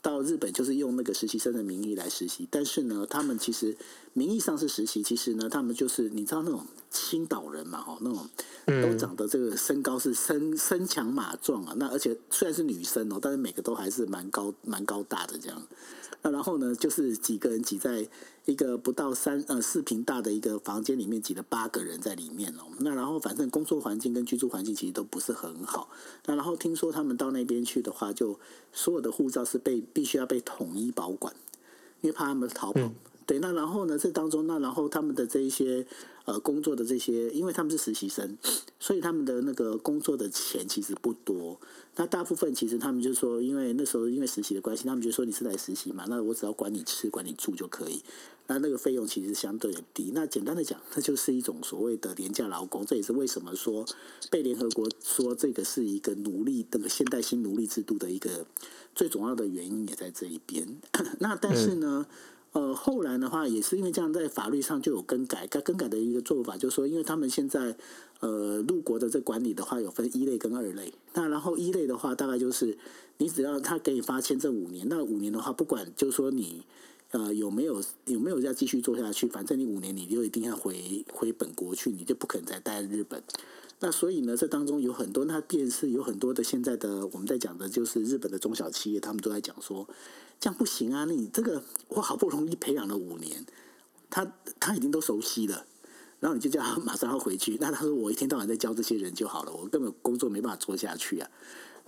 到日本就是用那个实习生的名义来实习，但是呢，他们其实名义上是实习，其实呢，他们就是你知道那种青岛人嘛，哈，那种都长得这个身高是身身强马壮啊，那而且虽然是女生哦，但是每个都还是蛮高蛮高大的这样。那然后呢，就是几个人挤在一个不到三呃四平大的一个房间里面，挤了八个人在里面哦。那然后反正工作环境跟居住环境其实都不是很好。那然后听说他们到那边去的话，就所有的护照是被必须要被统一保管，因为怕他们逃跑。嗯对，那然后呢？这当中，那然后他们的这一些呃工作的这些，因为他们是实习生，所以他们的那个工作的钱其实不多。那大部分其实他们就说，因为那时候因为实习的关系，他们就说你是来实习嘛，那我只要管你吃、管你住就可以。那那个费用其实相对的低。那简单的讲，这就是一种所谓的廉价劳工。这也是为什么说被联合国说这个是一个奴隶，这个现代新奴隶制度的一个最重要的原因也在这一边。那但是呢？嗯呃，后来的话也是因为这样，在法律上就有更改。该更改的一个做法就是说，因为他们现在呃入国的这管理的话，有分一类跟二类。那然后一类的话，大概就是你只要他给你发签证五年，那五年的话，不管就是说你呃有没有有没有要继续做下去，反正你五年你就一定要回回本国去，你就不可能再待在日本。那所以呢，这当中有很多，那便是有很多的现在的我们在讲的，就是日本的中小企业，他们都在讲说，这样不行啊！你这个我好不容易培养了五年，他他已经都熟悉了，然后你就叫他马上要回去，那他说我一天到晚在教这些人就好了，我根本工作没办法做下去啊。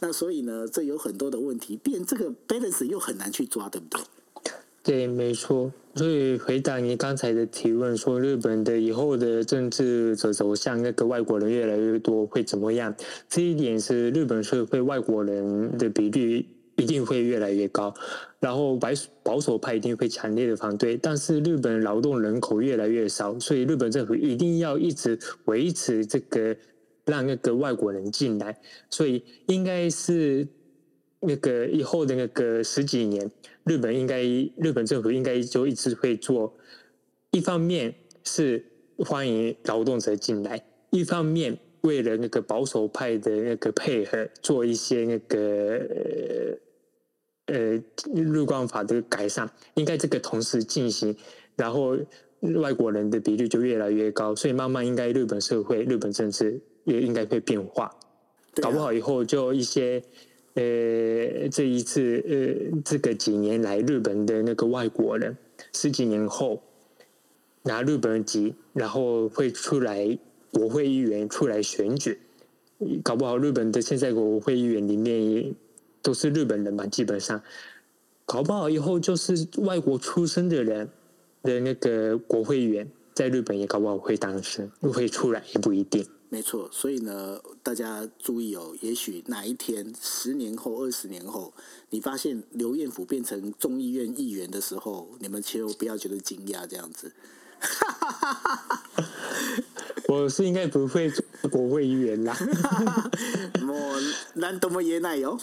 那所以呢，这有很多的问题，变这个 balance 又很难去抓，对不对？对，没错。所以回答你刚才的提问，说日本的以后的政治走走向，那个外国人越来越多会怎么样？这一点是日本社会外国人的比率一定会越来越高，然后白保守派一定会强烈的反对。但是日本劳动人口越来越少，所以日本政府一定要一直维持这个让那个外国人进来，所以应该是。那个以后的那个十几年，日本应该日本政府应该就一直会做，一方面是欢迎劳动者进来，一方面为了那个保守派的那个配合，做一些那个呃入关法的改善，应该这个同时进行，然后外国人的比率就越来越高，所以慢慢应该日本社会、日本政治也应该会变化，搞不好以后就一些。呃，这一次呃，这个几年来日本的那个外国人，十几年后拿日本籍，然后会出来国会议员出来选举，搞不好日本的现在国会议员里面都是日本人嘛，基本上，搞不好以后就是外国出生的人的那个国会议员，在日本也搞不好会当选，会出来也不一定。没错，所以呢，大家注意哦，也许哪一天，十年后、二十年后，你发现刘彦甫变成众议院议员的时候，你们千万不要觉得惊讶，这样子。我是应该不会做国会议员啦。我难多么爷奶哟。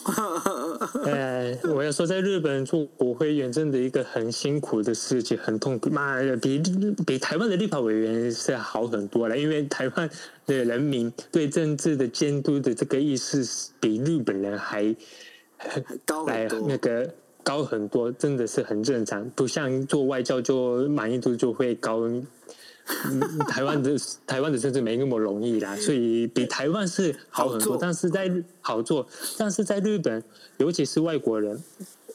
呃，我要说，在日本做国会议员真的一个很辛苦的事情，很痛苦。妈的，比比台湾的立法委员是好很多了，因为台湾的人民对政治的监督的这个意识比日本人还高很多。那个。高很多，真的是很正常，不像做外教就满意度就会高。嗯、台湾的 台湾的甚至没那么容易啦，所以比台湾是好很多。但是在好做，但是在日本，尤其是外国人，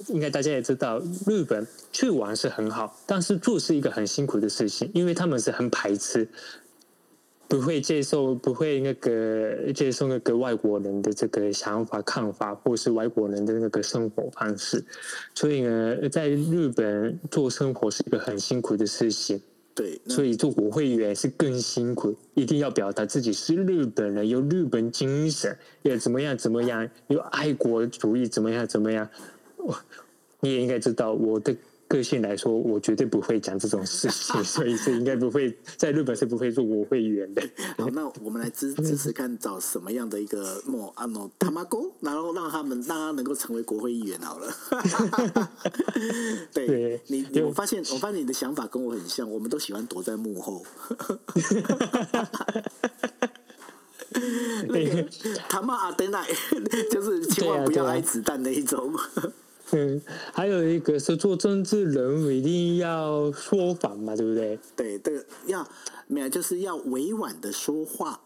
应该大家也知道，日本去玩是很好，但是做是一个很辛苦的事情，因为他们是很排斥不会接受，不会那个接受那个外国人的这个想法、看法，或是外国人的那个生活方式。所以呢，在日本做生活是一个很辛苦的事情。对，所以做国会议员是更辛苦，一定要表达自己是日本人，有日本精神，要怎么样怎么样，有爱国主义，怎么样怎么样。我你也应该知道我的。个性来说，我绝对不会讲这种事情，所以是应该不会在日本是不会做国会议员的。好，那我们来支支持看找什么样的一个莫阿诺他妈公，然后让他们让他能够成为国会议员好了。对，对你，你我发现我发现你的想法跟我很像，我们都喜欢躲在幕后。那个他妈阿德奈就是千万不要挨子弹那一种。嗯，还有一个是做政治人物一定要说谎嘛，对不对？对，这个要没有，就是要委婉的说话。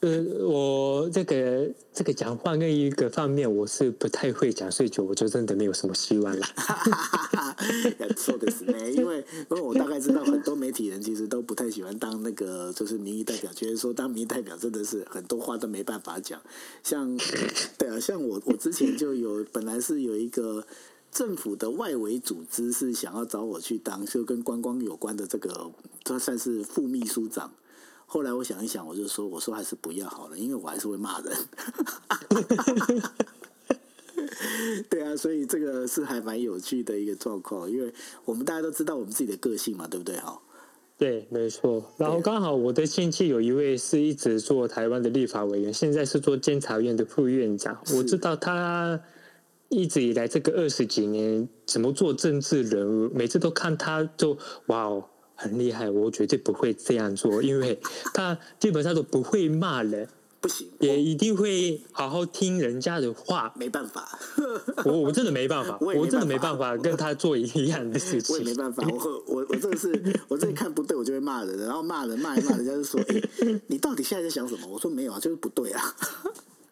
呃，我这个这个讲话那一个方面，我是不太会讲，所以就我就真的没有什么希望了。错的是呢，因为因为我大概知道很多媒体人其实都不太喜欢当那个就是民意代表，觉得说当民意代表真的是很多话都没办法讲。像 对啊，像我我之前就有本来是有一个政府的外围组织是想要找我去当就跟观光有关的这个，他算是副秘书长。后来我想一想，我就说：“我说还是不要好了，因为我还是会骂人。”对啊，所以这个是还蛮有趣的一个状况，因为我们大家都知道我们自己的个性嘛，对不对？哈，对，没错。然后刚好我的亲戚有一位是一直做台湾的立法委员，现在是做监察院的副院长。我知道他一直以来这个二十几年怎么做政治人物，每次都看他就哇哦。很厉害，我绝对不会这样做，因为他基本上都不会骂人，不行，也一定会好好听人家的话。没办法，我我真的没办法，我，我真的没办法跟他做一样的事情。我也没办法，我我我真的是，我真的看不对，我就会骂人，然后骂人骂一骂，人家就说：“欸，你到底现在在想什么？”我说：“没有啊，就是不对啊。”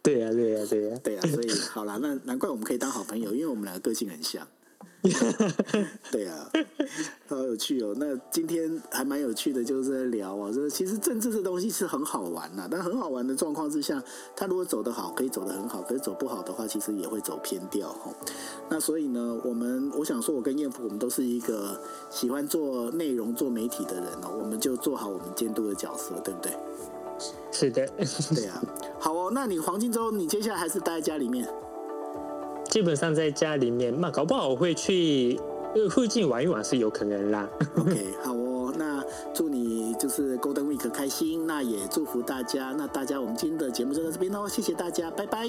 对呀，对呀，对呀，对呀，所以好啦，那难怪我们可以当好朋友，因为我们两个个性很像。对啊，好有趣哦。那今天还蛮有趣的，就是在聊啊，说其实政治这东西是很好玩呐，但很好玩的状况之下，他如果走得好，可以走得很好；可是走不好的话，其实也会走偏掉哈。那所以呢，我们我想说，我跟燕福，我们都是一个喜欢做内容、做媒体的人哦，我们就做好我们监督的角色，对不对？是的，对啊。好哦，那你黄金周，你接下来还是待在家里面？基本上在家里面，嘛搞不好我会去附近玩一玩是有可能啦。OK，好哦，那祝你就是 Golden Week 开心，那也祝福大家。那大家，我们今天的节目就到这边喽，谢谢大家，拜拜。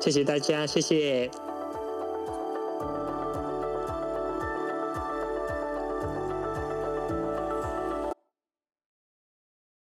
谢谢大家，谢谢。